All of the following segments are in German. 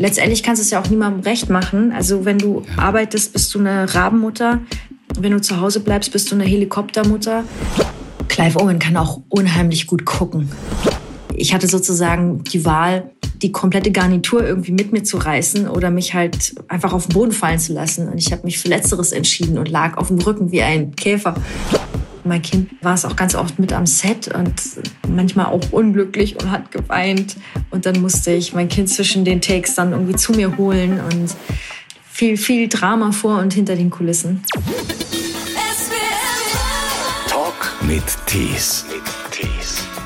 letztendlich kannst du es ja auch niemandem recht machen. Also wenn du ja. arbeitest, bist du eine Rabenmutter. Wenn du zu Hause bleibst, bist du eine Helikoptermutter. Clive Owen kann auch unheimlich gut gucken. Ich hatte sozusagen die Wahl, die komplette Garnitur irgendwie mit mir zu reißen oder mich halt einfach auf den Boden fallen zu lassen. Und ich habe mich für Letzteres entschieden und lag auf dem Rücken wie ein Käfer. Mein Kind war es auch ganz oft mit am Set und manchmal auch unglücklich und hat geweint. Und dann musste ich mein Kind zwischen den Takes dann irgendwie zu mir holen und viel, viel Drama vor und hinter den Kulissen. Talk mit Tees.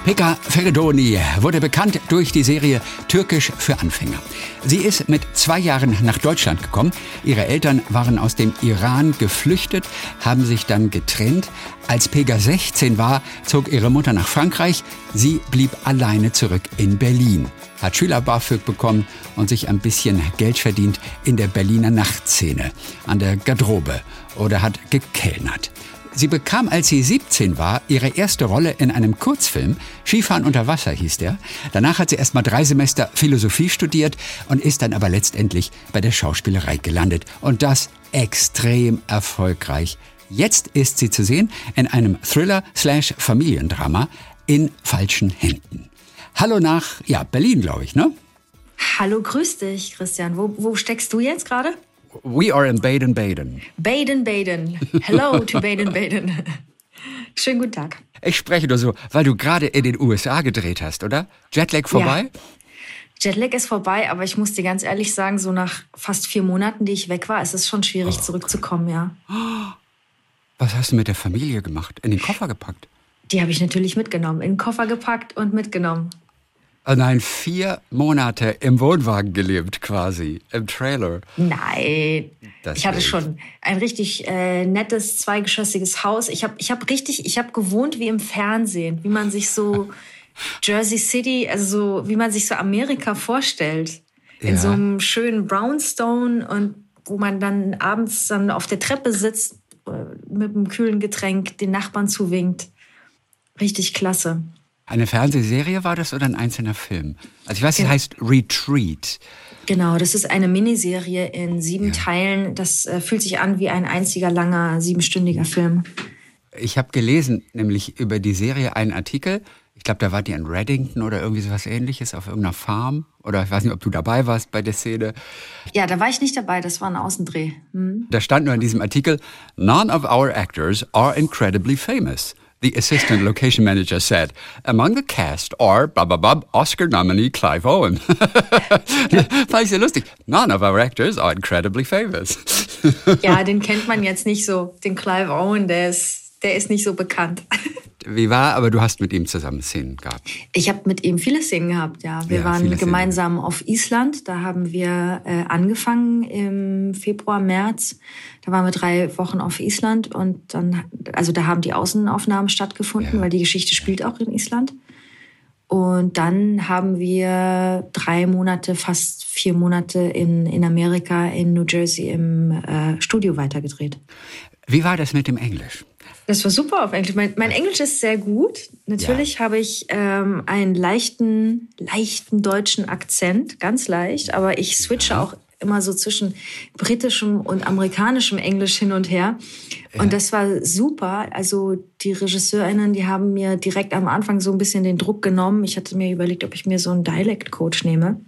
Pekka Feridoni wurde bekannt durch die Serie Türkisch für Anfänger. Sie ist mit zwei Jahren nach Deutschland gekommen. Ihre Eltern waren aus dem Iran geflüchtet, haben sich dann getrennt. Als Pega 16 war, zog ihre Mutter nach Frankreich. Sie blieb alleine zurück in Berlin, hat Schüler BAföG bekommen und sich ein bisschen Geld verdient in der Berliner Nachtszene, an der Garderobe oder hat gekellnert. Sie bekam, als sie 17 war, ihre erste Rolle in einem Kurzfilm. Skifahren unter Wasser hieß der. Danach hat sie erst mal drei Semester Philosophie studiert und ist dann aber letztendlich bei der Schauspielerei gelandet. Und das extrem erfolgreich. Jetzt ist sie zu sehen in einem Thriller-Familiendrama in falschen Händen. Hallo nach, ja, Berlin, glaube ich, ne? Hallo, grüß dich, Christian. Wo, wo steckst du jetzt gerade? We are in Baden-Baden. Baden-Baden. Hello to Baden-Baden. Schönen guten Tag. Ich spreche nur so, weil du gerade in den USA gedreht hast, oder? Jetlag vorbei? Ja. Jetlag ist vorbei, aber ich muss dir ganz ehrlich sagen, so nach fast vier Monaten, die ich weg war, ist es schon schwierig, oh, zurückzukommen, ja. Was hast du mit der Familie gemacht? In den Koffer gepackt? Die habe ich natürlich mitgenommen. In den Koffer gepackt und mitgenommen. Oh nein, vier Monate im Wohnwagen gelebt quasi, im Trailer. Nein, das ich hatte schon ein richtig äh, nettes zweigeschossiges Haus. Ich habe ich hab richtig, ich habe gewohnt wie im Fernsehen, wie man sich so Jersey City, also so wie man sich so Amerika vorstellt, in ja. so einem schönen Brownstone und wo man dann abends dann auf der Treppe sitzt äh, mit einem kühlen Getränk, den Nachbarn zuwinkt. Richtig klasse. Eine Fernsehserie war das oder ein einzelner Film? Also ich weiß, es heißt Retreat. Genau, das ist eine Miniserie in sieben ja. Teilen. Das äh, fühlt sich an wie ein einziger langer siebenstündiger Film. Ich habe gelesen, nämlich über die Serie einen Artikel. Ich glaube, da war die in Reddington oder irgendwie so was ähnliches auf irgendeiner Farm. Oder ich weiß nicht, ob du dabei warst bei der Szene. Ja, da war ich nicht dabei, das war ein Außendreh. Hm. Da stand nur in diesem Artikel, None of our actors are incredibly famous the assistant location manager said. Among the cast are blah, Oscar nominee Clive Owen. Ich lustig. None of our actors are incredibly famous. ja, den kennt man jetzt nicht so. Den Clive Owen, der ist, der ist nicht so bekannt. Wie war, aber du hast mit ihm zusammen Szenen gehabt. Ich habe mit ihm viele Szenen gehabt, ja. Wir ja, waren gemeinsam Szenen. auf Island. Da haben wir äh, angefangen im Februar, März. Da waren wir drei Wochen auf Island und dann, also da haben die Außenaufnahmen stattgefunden, ja. weil die Geschichte spielt auch in Island. Und dann haben wir drei Monate, fast vier Monate in, in Amerika, in New Jersey im äh, Studio weitergedreht. Wie war das mit dem Englisch? Das war super auf Englisch. Mein, mein Englisch ist sehr gut. Natürlich ja. habe ich ähm, einen leichten, leichten deutschen Akzent, ganz leicht, aber ich switche auch immer so zwischen britischem und amerikanischem Englisch hin und her. Ja. Und das war super. Also die Regisseurinnen, die haben mir direkt am Anfang so ein bisschen den Druck genommen. Ich hatte mir überlegt, ob ich mir so einen Dialect-Coach nehme.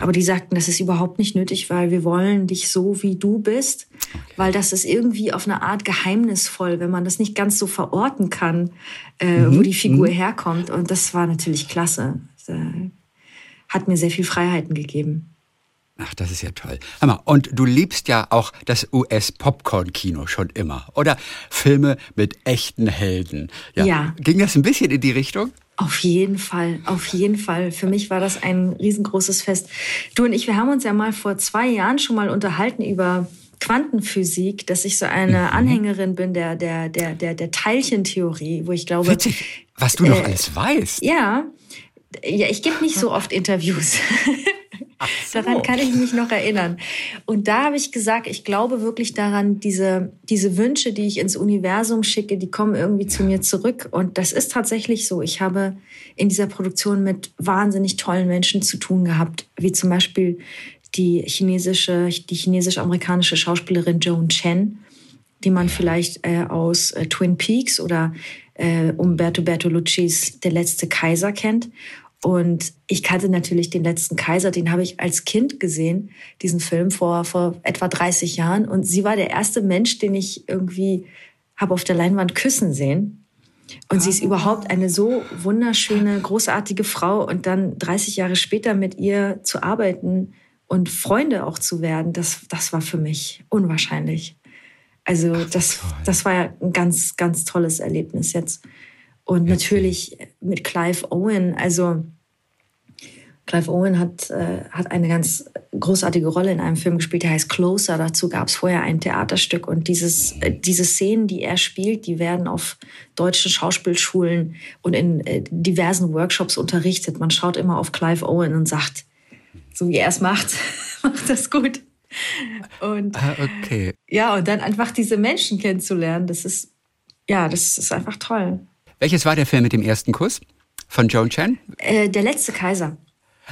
Aber die sagten, das ist überhaupt nicht nötig, weil wir wollen dich so, wie du bist. Okay. Weil das ist irgendwie auf eine Art geheimnisvoll, wenn man das nicht ganz so verorten kann, äh, mhm. wo die Figur mhm. herkommt. Und das war natürlich klasse. Das, äh, hat mir sehr viel Freiheiten gegeben. Ach, das ist ja toll. Hammer. Und du liebst ja auch das US-Popcorn-Kino schon immer, oder? Filme mit echten Helden. Ja. ja. Ging das ein bisschen in die Richtung? Auf jeden Fall, auf jeden Fall. Für mich war das ein riesengroßes Fest. Du und ich, wir haben uns ja mal vor zwei Jahren schon mal unterhalten über Quantenphysik, dass ich so eine mhm. Anhängerin bin der, der, der, der, der Teilchentheorie, wo ich glaube. Witzig, was du äh, noch alles weißt. Ja. Ja, ich gebe nicht so oft Interviews. So. Daran kann ich mich noch erinnern. Und da habe ich gesagt, ich glaube wirklich daran, diese, diese Wünsche, die ich ins Universum schicke, die kommen irgendwie zu mir zurück. Und das ist tatsächlich so. Ich habe in dieser Produktion mit wahnsinnig tollen Menschen zu tun gehabt, wie zum Beispiel die chinesische, die chinesisch-amerikanische Schauspielerin Joan Chen, die man vielleicht äh, aus äh, Twin Peaks oder äh, Umberto Bertoluccis Der letzte Kaiser kennt. Und ich kannte natürlich den letzten Kaiser, den habe ich als Kind gesehen, diesen Film vor, vor etwa 30 Jahren. Und sie war der erste Mensch, den ich irgendwie habe auf der Leinwand küssen sehen. Und sie ist ah. überhaupt eine so wunderschöne, großartige Frau. Und dann 30 Jahre später mit ihr zu arbeiten und Freunde auch zu werden, das, das war für mich unwahrscheinlich. Also das, das war ja ein ganz, ganz tolles Erlebnis jetzt. Und natürlich mit Clive Owen, also Clive Owen hat, äh, hat eine ganz großartige Rolle in einem Film gespielt, der heißt Closer. Dazu gab es vorher ein Theaterstück. Und dieses, äh, diese Szenen, die er spielt, die werden auf deutschen Schauspielschulen und in äh, diversen Workshops unterrichtet. Man schaut immer auf Clive Owen und sagt, so wie er es macht, macht das gut. Und ah, okay. ja, und dann einfach diese Menschen kennenzulernen, das ist, ja, das ist einfach toll. Welches war der Film mit dem ersten Kuss? Von Joan Chen? Äh, der letzte Kaiser.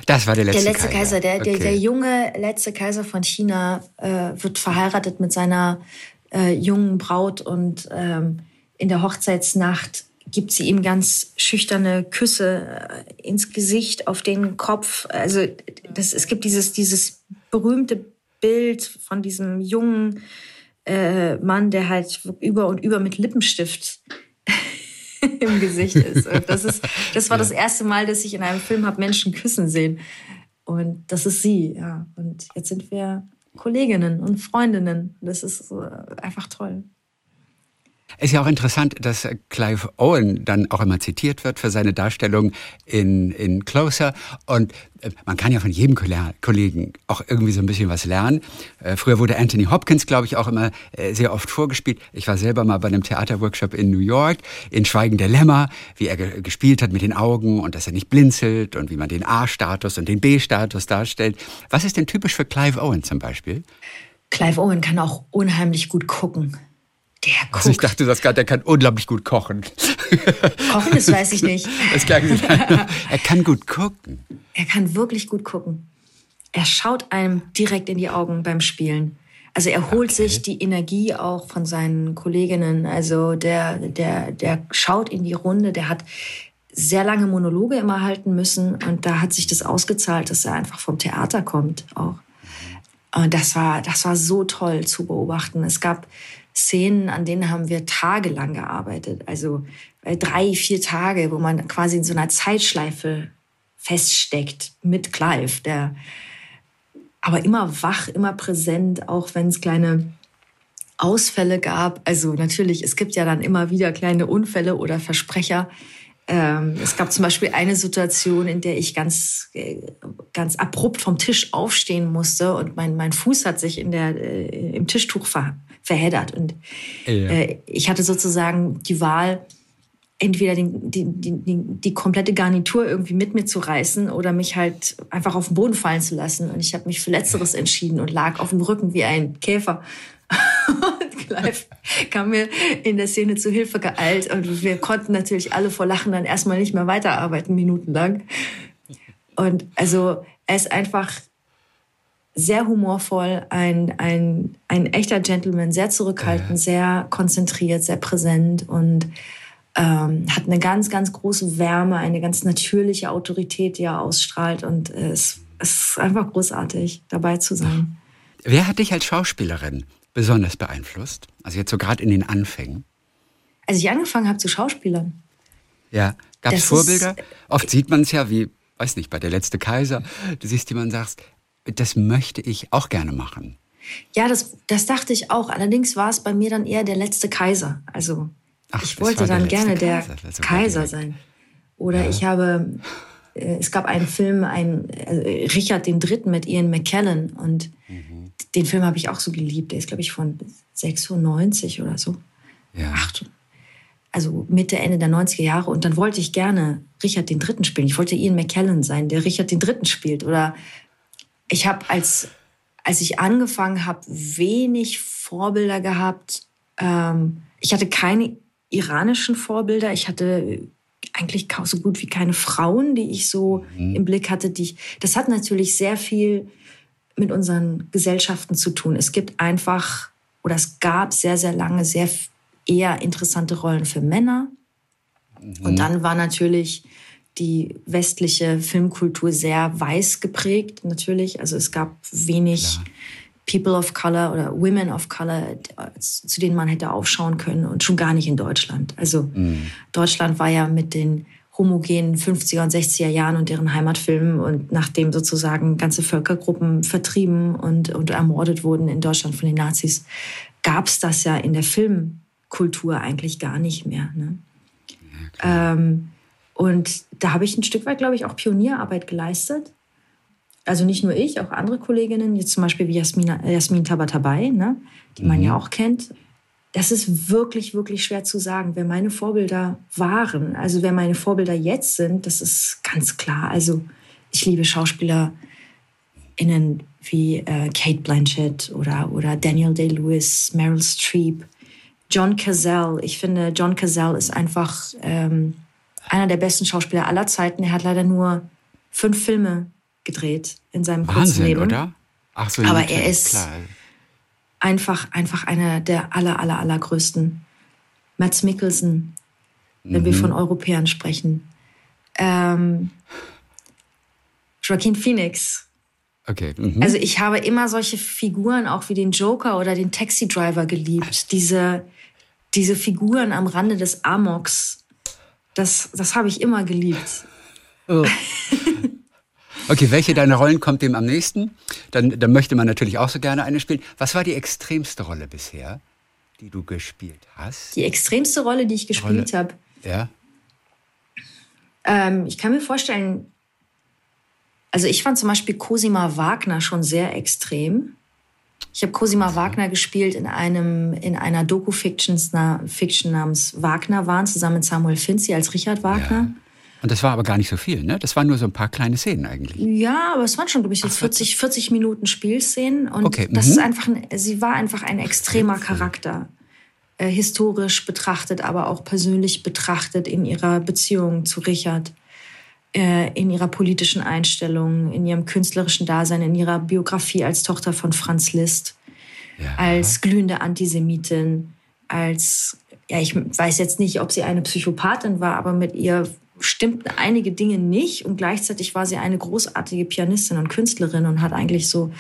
Das war der letzte, der letzte Kaiser. Kaiser. Der, okay. der, der junge letzte Kaiser von China äh, wird verheiratet mit seiner äh, jungen Braut und ähm, in der Hochzeitsnacht gibt sie ihm ganz schüchterne Küsse äh, ins Gesicht, auf den Kopf. Also das, es gibt dieses, dieses berühmte Bild von diesem jungen äh, Mann, der halt über und über mit Lippenstift im Gesicht ist. Und das, ist, das war ja. das erste Mal, dass ich in einem Film habe Menschen küssen sehen. Und das ist sie, ja. Und jetzt sind wir Kolleginnen und Freundinnen. Das ist einfach toll. Ist ja auch interessant, dass Clive Owen dann auch immer zitiert wird für seine Darstellung in, in Closer. Und äh, man kann ja von jedem Kollegen auch irgendwie so ein bisschen was lernen. Äh, früher wurde Anthony Hopkins, glaube ich, auch immer äh, sehr oft vorgespielt. Ich war selber mal bei einem Theaterworkshop in New York, in Schweigen der Lämmer, wie er gespielt hat mit den Augen und dass er nicht blinzelt und wie man den A-Status und den B-Status darstellt. Was ist denn typisch für Clive Owen zum Beispiel? Clive Owen kann auch unheimlich gut gucken. Der guckt. Also ich dachte das gerade, der kann unglaublich gut kochen. Kochen, das weiß ich nicht. Das er kann gut gucken. Er kann wirklich gut gucken. Er schaut einem direkt in die Augen beim Spielen. Also er holt okay. sich die Energie auch von seinen Kolleginnen. Also der, der, der schaut in die Runde, der hat sehr lange Monologe immer halten müssen und da hat sich das ausgezahlt, dass er einfach vom Theater kommt auch. Und das war, das war so toll zu beobachten. Es gab Szenen, an denen haben wir tagelang gearbeitet. Also äh, drei, vier Tage, wo man quasi in so einer Zeitschleife feststeckt mit Clive, der aber immer wach, immer präsent, auch wenn es kleine Ausfälle gab. Also natürlich, es gibt ja dann immer wieder kleine Unfälle oder Versprecher. Ähm, es gab zum Beispiel eine Situation, in der ich ganz, äh, ganz abrupt vom Tisch aufstehen musste und mein, mein Fuß hat sich in der, äh, im Tischtuch ver verheddert. Und ja. äh, ich hatte sozusagen die Wahl, entweder den, die, die, die, komplette Garnitur irgendwie mit mir zu reißen oder mich halt einfach auf den Boden fallen zu lassen. Und ich habe mich für Letzteres entschieden und lag auf dem Rücken wie ein Käfer. und Clive kam mir in der Szene zu Hilfe geeilt und wir konnten natürlich alle vor Lachen dann erstmal nicht mehr weiterarbeiten, minutenlang. Und also er ist einfach sehr humorvoll, ein, ein, ein echter Gentleman, sehr zurückhaltend, sehr konzentriert, sehr präsent und ähm, hat eine ganz, ganz große Wärme, eine ganz natürliche Autorität, die er ausstrahlt. Und es, es ist einfach großartig, dabei zu sein. Wer hat dich als Schauspielerin besonders beeinflusst? Also jetzt so gerade in den Anfängen. Als ich angefangen habe zu Schauspielern. Ja, gab es Vorbilder? Ist, Oft sieht man es ja, wie, weiß nicht, bei der letzte Kaiser. Du siehst jemanden sagst, das möchte ich auch gerne machen. Ja, das, das dachte ich auch. Allerdings war es bei mir dann eher der letzte Kaiser. Also Ach, ich wollte dann gerne der Kaiser, Kaiser sein. Oder ja. ich habe, äh, es gab einen Film, ein äh, Richard III. mit Ian McKellen und mhm. den Film habe ich auch so geliebt. Der ist, glaube ich, von 96 oder so. Ja. Acht, also Mitte, Ende der 90er Jahre. Und dann wollte ich gerne Richard III. spielen. Ich wollte Ian McKellen sein, der Richard III. spielt. Oder ich habe als, als ich angefangen habe, wenig Vorbilder gehabt. Ähm, ich hatte keine iranischen Vorbilder. Ich hatte eigentlich so gut wie keine Frauen, die ich so mhm. im Blick hatte. Die ich, das hat natürlich sehr viel mit unseren Gesellschaften zu tun. Es gibt einfach, oder es gab sehr, sehr lange sehr eher interessante Rollen für Männer. Mhm. Und dann war natürlich die westliche Filmkultur sehr weiß geprägt, natürlich. Also es gab wenig Klar. People of Color oder Women of Color, zu denen man hätte aufschauen können und schon gar nicht in Deutschland. Also mhm. Deutschland war ja mit den homogenen 50er und 60er Jahren und deren Heimatfilmen und nachdem sozusagen ganze Völkergruppen vertrieben und, und ermordet wurden in Deutschland von den Nazis, gab es das ja in der Filmkultur eigentlich gar nicht mehr. Ne? Ja, ähm, und da habe ich ein Stück weit, glaube ich, auch Pionierarbeit geleistet. Also nicht nur ich, auch andere Kolleginnen, jetzt zum Beispiel wie Jasmin, Jasmin Tabatabai, ne, die man mhm. ja auch kennt. Das ist wirklich, wirklich schwer zu sagen, wer meine Vorbilder waren. Also wer meine Vorbilder jetzt sind, das ist ganz klar. Also ich liebe SchauspielerInnen wie äh, Kate Blanchett oder, oder Daniel Day-Lewis, Meryl Streep, John Cazale. Ich finde, John Cazale ist einfach ähm, einer der besten Schauspieler aller Zeiten. Er hat leider nur fünf Filme gedreht in seinem Wahnsinn, kurzen Leben. oder? Ach so, Aber er ist klar. einfach, einfach einer der aller, aller, allergrößten. Mats Mikkelsen, wenn mhm. wir von Europäern sprechen. Ähm, Joaquin Phoenix. Okay. Mhm. Also ich habe immer solche Figuren, auch wie den Joker oder den Taxi Driver geliebt. Diese, diese Figuren am Rande des Amoks. Das, das habe ich immer geliebt. Oh. Okay, welche deiner Rollen kommt dem am nächsten? Dann, dann möchte man natürlich auch so gerne eine spielen. Was war die extremste Rolle bisher, die du gespielt hast? Die extremste Rolle, die ich gespielt habe. Ja. Ähm, ich kann mir vorstellen, also ich fand zum Beispiel Cosima Wagner schon sehr extrem. Ich habe Cosima. Wagner gespielt in einem in einer Doku-Fiction namens Wagner waren zusammen mit Samuel Finzi als Richard Wagner. Ja. Und das war aber gar nicht so viel, ne? Das waren nur so ein paar kleine Szenen eigentlich. Ja, aber es waren schon, glaube ich, so 40, 40 Minuten Spielszenen. Und okay. das mhm. ist einfach, ein, sie war einfach ein extremer Charakter. Äh, historisch betrachtet, aber auch persönlich betrachtet in ihrer Beziehung zu Richard, in ihrer politischen Einstellung, in ihrem künstlerischen Dasein, in ihrer Biografie als Tochter von Franz Liszt, ja. als glühende Antisemitin, als ja, ich weiß jetzt nicht, ob sie eine Psychopathin war, aber mit ihr stimmten einige Dinge nicht und gleichzeitig war sie eine großartige Pianistin und Künstlerin und hat eigentlich so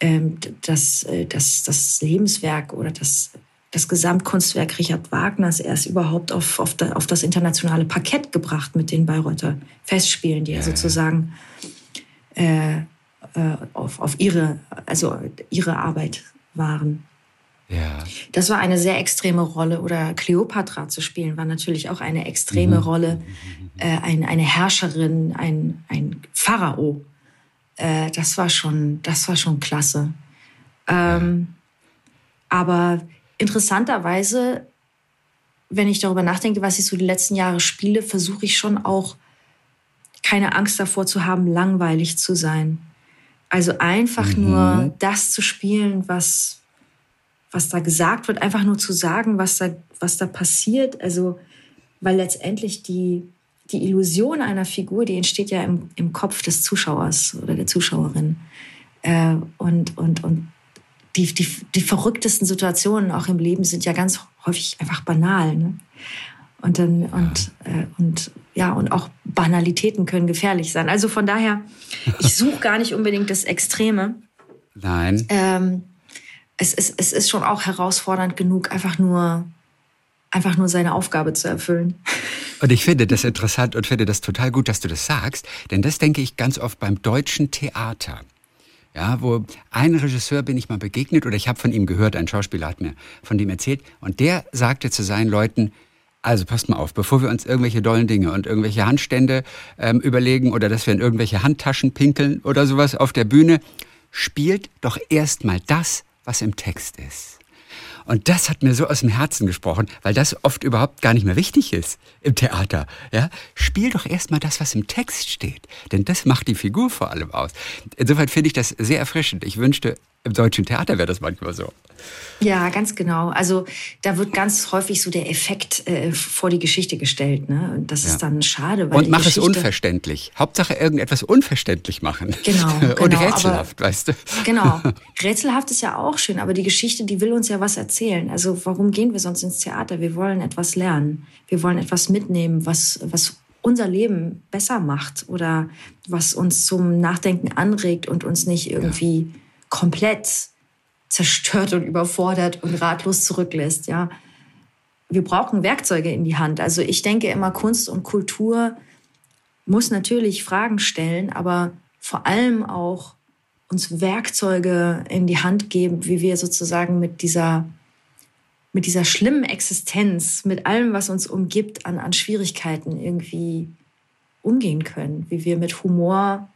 ähm, das, äh, das, das Lebenswerk oder das, das Gesamtkunstwerk Richard Wagners erst überhaupt auf, auf, da, auf das internationale Parkett gebracht mit den Bayreuther Festspielen, die ja, sozusagen äh, äh, auf, auf ihre, also ihre Arbeit waren. Ja. Das war eine sehr extreme Rolle. Oder Kleopatra zu spielen war natürlich auch eine extreme mhm. Rolle. Äh, ein, eine Herrscherin, ein, ein Pharao. Äh, das war schon, das war schon klasse. Ähm, aber interessanterweise, wenn ich darüber nachdenke, was ich so die letzten Jahre spiele, versuche ich schon auch keine Angst davor zu haben, langweilig zu sein. Also einfach mhm. nur das zu spielen, was, was da gesagt wird, einfach nur zu sagen, was da, was da passiert. Also, weil letztendlich die, die Illusion einer Figur, die entsteht ja im, im Kopf des Zuschauers oder der Zuschauerin. Äh, und, und, und die, die, die verrücktesten Situationen auch im Leben sind ja ganz häufig einfach banal. Ne? Und dann, und, äh, und ja, und auch Banalitäten können gefährlich sein. Also von daher, ich suche gar nicht unbedingt das Extreme. Nein. Ähm, es ist, es ist schon auch herausfordernd genug, einfach nur, einfach nur seine Aufgabe zu erfüllen. Und ich finde das interessant und finde das total gut, dass du das sagst, denn das denke ich ganz oft beim deutschen Theater. Ja, wo ein Regisseur bin ich mal begegnet oder ich habe von ihm gehört, ein Schauspieler hat mir von dem erzählt und der sagte zu seinen Leuten, also passt mal auf, bevor wir uns irgendwelche dollen Dinge und irgendwelche Handstände ähm, überlegen oder dass wir in irgendwelche Handtaschen pinkeln oder sowas auf der Bühne, spielt doch erst mal das, was im Text ist. Und das hat mir so aus dem Herzen gesprochen, weil das oft überhaupt gar nicht mehr wichtig ist im Theater. Ja? Spiel doch erstmal das, was im Text steht. Denn das macht die Figur vor allem aus. Insofern finde ich das sehr erfrischend. Ich wünschte, im deutschen Theater wäre das manchmal so. Ja, ganz genau. Also da wird ganz häufig so der Effekt äh, vor die Geschichte gestellt. Ne? Und das ja. ist dann schade. Weil Und mach Geschichte es unverständlich. Hauptsache irgendetwas unverständlich machen. Genau. genau Und rätselhaft, aber, weißt du. Genau. Rätselhaft ist ja auch schön, aber die Geschichte, die will uns ja was erzählen. Also warum gehen wir sonst ins Theater? Wir wollen etwas lernen. Wir wollen etwas mitnehmen, was, was unser Leben besser macht oder was uns zum Nachdenken anregt und uns nicht irgendwie ja. Komplett zerstört und überfordert und ratlos zurücklässt, ja. Wir brauchen Werkzeuge in die Hand. Also ich denke immer, Kunst und Kultur muss natürlich Fragen stellen, aber vor allem auch uns Werkzeuge in die Hand geben, wie wir sozusagen mit dieser, mit dieser schlimmen Existenz, mit allem, was uns umgibt, an, an Schwierigkeiten irgendwie umgehen können, wie wir mit Humor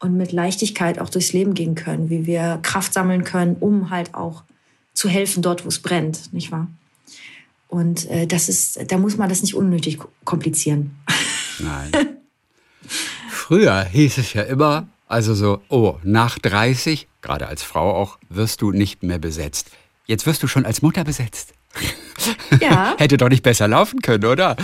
und mit Leichtigkeit auch durchs Leben gehen können, wie wir Kraft sammeln können, um halt auch zu helfen dort, wo es brennt, nicht wahr? Und äh, das ist, da muss man das nicht unnötig komplizieren. Nein. Früher hieß es ja immer, also so, oh, nach 30, gerade als Frau auch, wirst du nicht mehr besetzt. Jetzt wirst du schon als Mutter besetzt. Ja. Hätte doch nicht besser laufen können, oder?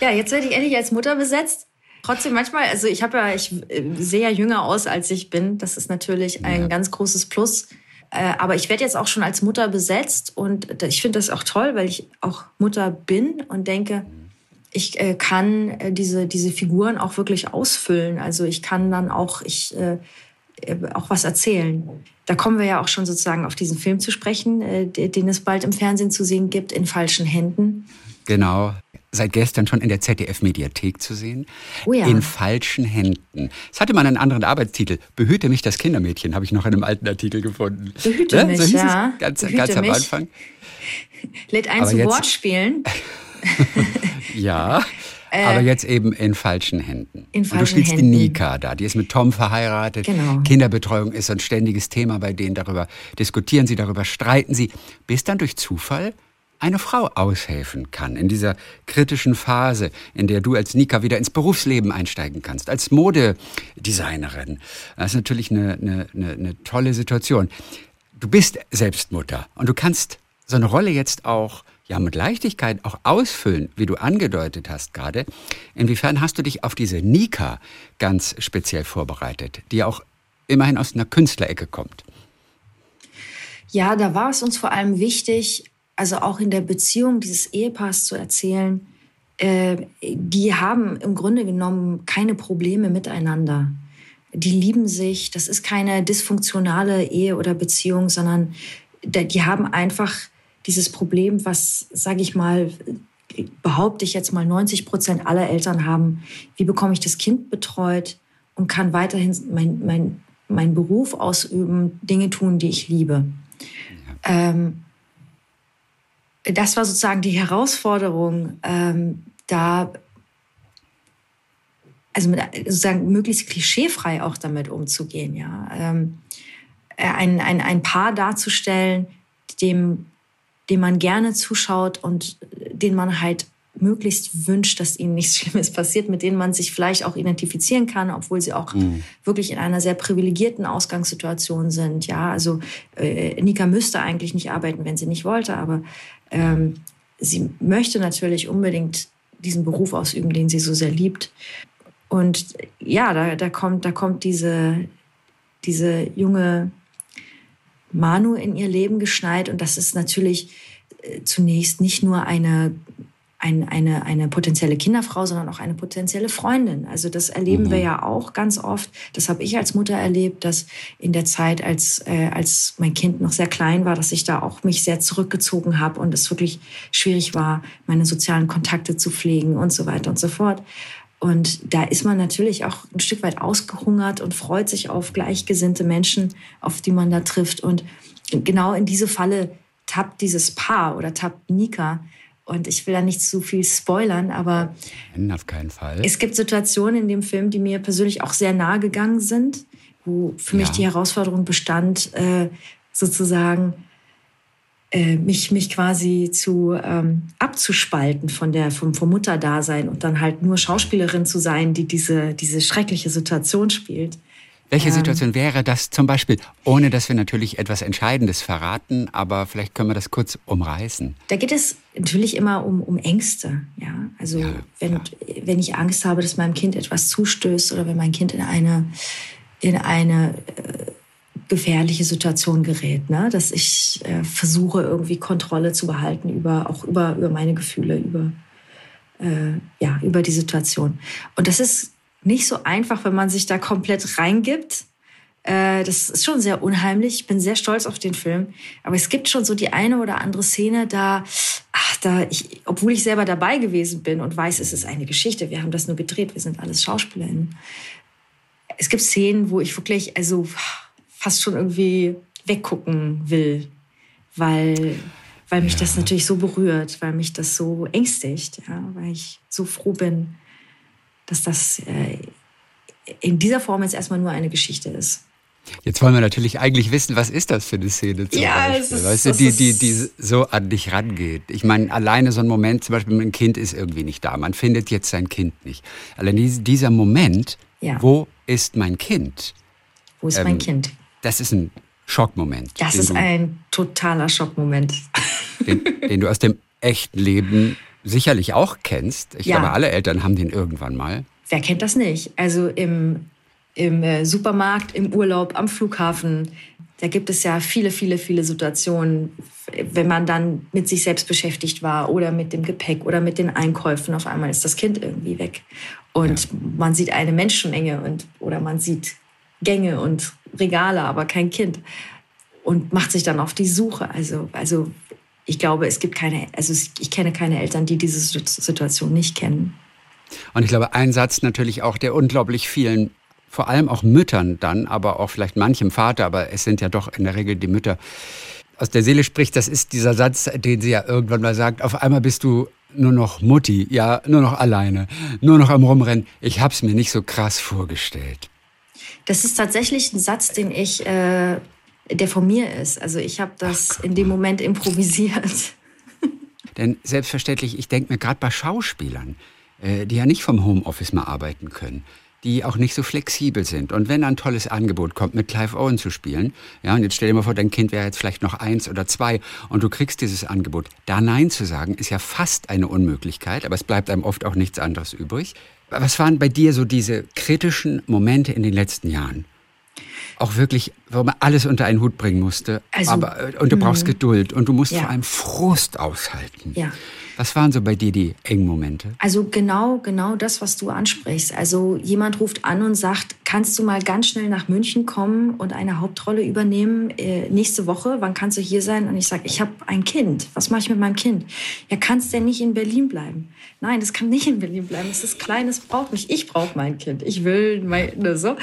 Ja, jetzt werde ich endlich als Mutter besetzt. Trotzdem manchmal, also ich habe ja, ich äh, sehe ja jünger aus, als ich bin. Das ist natürlich ein ja. ganz großes Plus. Äh, aber ich werde jetzt auch schon als Mutter besetzt und ich finde das auch toll, weil ich auch Mutter bin und denke, ich äh, kann diese, diese Figuren auch wirklich ausfüllen. Also ich kann dann auch, ich, auch was erzählen. Da kommen wir ja auch schon sozusagen auf diesen Film zu sprechen, den es bald im Fernsehen zu sehen gibt, in falschen Händen. Genau seit gestern schon in der ZDF-Mediathek zu sehen. Oh ja. In falschen Händen. Es hatte mal einen anderen Arbeitstitel. Behüte mich das Kindermädchen, habe ich noch in einem alten Artikel gefunden. Behüte ja, mich, so ja. ganz, Behüte ganz am Anfang. Lädt ein zu Wort spielen. ja. Äh, aber jetzt eben in falschen Händen. In falschen Und du spielst Händen. die Nika da, die ist mit Tom verheiratet. Genau. Kinderbetreuung ist ein ständiges Thema bei denen. Darüber diskutieren sie, darüber streiten sie, bis dann durch Zufall eine Frau aushelfen kann in dieser kritischen Phase, in der du als Nika wieder ins Berufsleben einsteigen kannst, als Modedesignerin. Das ist natürlich eine, eine, eine, tolle Situation. Du bist selbst Mutter und du kannst so eine Rolle jetzt auch ja mit Leichtigkeit auch ausfüllen, wie du angedeutet hast gerade. Inwiefern hast du dich auf diese Nika ganz speziell vorbereitet, die auch immerhin aus einer Künstlerecke kommt? Ja, da war es uns vor allem wichtig, also auch in der Beziehung dieses Ehepaars zu erzählen, äh, die haben im Grunde genommen keine Probleme miteinander. Die lieben sich, das ist keine dysfunktionale Ehe oder Beziehung, sondern die haben einfach dieses Problem, was, sage ich mal, behaupte ich jetzt mal, 90 Prozent aller Eltern haben. Wie bekomme ich das Kind betreut und kann weiterhin meinen mein, mein Beruf ausüben, Dinge tun, die ich liebe? Ja. Ähm, das war sozusagen die Herausforderung, ähm, da also mit, sozusagen möglichst klischeefrei auch damit umzugehen, ja. Ähm, ein, ein, ein Paar darzustellen, dem, dem man gerne zuschaut und den man halt möglichst wünscht, dass ihnen nichts Schlimmes passiert, mit denen man sich vielleicht auch identifizieren kann, obwohl sie auch mhm. wirklich in einer sehr privilegierten Ausgangssituation sind. Ja, also äh, Nika müsste eigentlich nicht arbeiten, wenn sie nicht wollte, aber ähm, sie möchte natürlich unbedingt diesen Beruf ausüben, den sie so sehr liebt. Und ja, da, da kommt, da kommt diese, diese junge Manu in ihr Leben geschneit. Und das ist natürlich äh, zunächst nicht nur eine ein, eine, eine potenzielle Kinderfrau, sondern auch eine potenzielle Freundin. Also das erleben mhm. wir ja auch ganz oft. Das habe ich als Mutter erlebt, dass in der Zeit, als, äh, als mein Kind noch sehr klein war, dass ich da auch mich sehr zurückgezogen habe und es wirklich schwierig war, meine sozialen Kontakte zu pflegen und so weiter und so fort. Und da ist man natürlich auch ein Stück weit ausgehungert und freut sich auf gleichgesinnte Menschen, auf die man da trifft. Und genau in diese Falle tappt dieses Paar oder tappt Nika, und ich will da nicht zu viel spoilern, aber auf keinen Fall. Es gibt Situationen in dem Film, die mir persönlich auch sehr nahe gegangen sind, wo für mich ja. die Herausforderung bestand, äh, sozusagen äh, mich, mich quasi zu ähm, abzuspalten von der, vom, vom Mutterdasein und dann halt nur Schauspielerin zu sein, die diese, diese schreckliche Situation spielt. Welche ähm, Situation wäre das zum Beispiel, ohne dass wir natürlich etwas Entscheidendes verraten, aber vielleicht können wir das kurz umreißen? Da geht es natürlich immer um, um Ängste. Ja? Also ja, wenn, wenn ich Angst habe, dass meinem Kind etwas zustößt oder wenn mein Kind in eine, in eine äh, gefährliche Situation gerät, ne? dass ich äh, versuche, irgendwie Kontrolle zu behalten über auch über, über meine Gefühle, über, äh, ja, über die Situation. Und das ist nicht so einfach, wenn man sich da komplett reingibt. Äh, das ist schon sehr unheimlich. Ich bin sehr stolz auf den Film. Aber es gibt schon so die eine oder andere Szene, da, ach, da, ich, obwohl ich selber dabei gewesen bin und weiß, es ist eine Geschichte, wir haben das nur gedreht, wir sind alles SchauspielerInnen. Es gibt Szenen, wo ich wirklich, also, fast schon irgendwie weggucken will, weil, weil mich ja. das natürlich so berührt, weil mich das so ängstigt, ja, weil ich so froh bin, dass das äh, in dieser Form jetzt erstmal nur eine Geschichte ist. Jetzt wollen wir natürlich eigentlich wissen, was ist das für eine Szene zum ja, Beispiel? Ist, weißt du, die, die, die so an dich rangeht. Ich meine, alleine so ein Moment, zum Beispiel, ein Kind ist irgendwie nicht da. Man findet jetzt sein Kind nicht. Allein dieser Moment, ja. wo ist mein Kind? Wo ist ähm, mein Kind? Das ist ein Schockmoment. Das ist du, ein totaler Schockmoment. Den, den, du aus dem echten Leben sicherlich auch kennst. Ich ja. glaube, alle Eltern haben den irgendwann mal. Wer kennt das nicht? Also im, im äh, Supermarkt, im Urlaub, am Flughafen, da gibt es ja viele, viele, viele Situationen, wenn man dann mit sich selbst beschäftigt war oder mit dem Gepäck oder mit den Einkäufen. Auf einmal ist das Kind irgendwie weg. Und ja. man sieht eine Menschenmenge und, oder man sieht Gänge und Regale, aber kein Kind. Und macht sich dann auf die Suche. Also, also ich glaube, es gibt keine, also ich kenne keine Eltern, die diese Situation nicht kennen. Und ich glaube, ein Satz natürlich auch, der unglaublich vielen, vor allem auch Müttern dann, aber auch vielleicht manchem Vater, aber es sind ja doch in der Regel die Mütter, aus der Seele spricht, das ist dieser Satz, den sie ja irgendwann mal sagt, auf einmal bist du nur noch Mutti, ja, nur noch alleine, nur noch am Rumrennen. Ich hab's mir nicht so krass vorgestellt. Das ist tatsächlich ein Satz, den ich, äh, der von mir ist. Also ich habe das Ach, in dem Moment improvisiert. Denn selbstverständlich, ich denke mir gerade bei Schauspielern, äh, die ja nicht vom Homeoffice mal arbeiten können, die auch nicht so flexibel sind. Und wenn ein tolles Angebot kommt, mit Clive Owen zu spielen, ja, und jetzt stell dir mal vor, dein Kind wäre jetzt vielleicht noch eins oder zwei und du kriegst dieses Angebot, da Nein zu sagen, ist ja fast eine Unmöglichkeit, aber es bleibt einem oft auch nichts anderes übrig. Was waren bei dir so diese kritischen Momente in den letzten Jahren? Auch wirklich, wo man alles unter einen Hut bringen musste. Also, aber, und du brauchst mh. Geduld und du musst ja. vor allem Frust aushalten. Ja. Was waren so bei dir die engen Momente? Also genau, genau das, was du ansprichst. Also jemand ruft an und sagt, kannst du mal ganz schnell nach München kommen und eine Hauptrolle übernehmen äh, nächste Woche? Wann kannst du hier sein? Und ich sage, ich habe ein Kind. Was mache ich mit meinem Kind? Ja, kannst denn nicht in Berlin bleiben? Nein, das kann nicht in Berlin bleiben. Es ist klein, es braucht mich. Ich brauche mein Kind. Ich will mein, ne, so.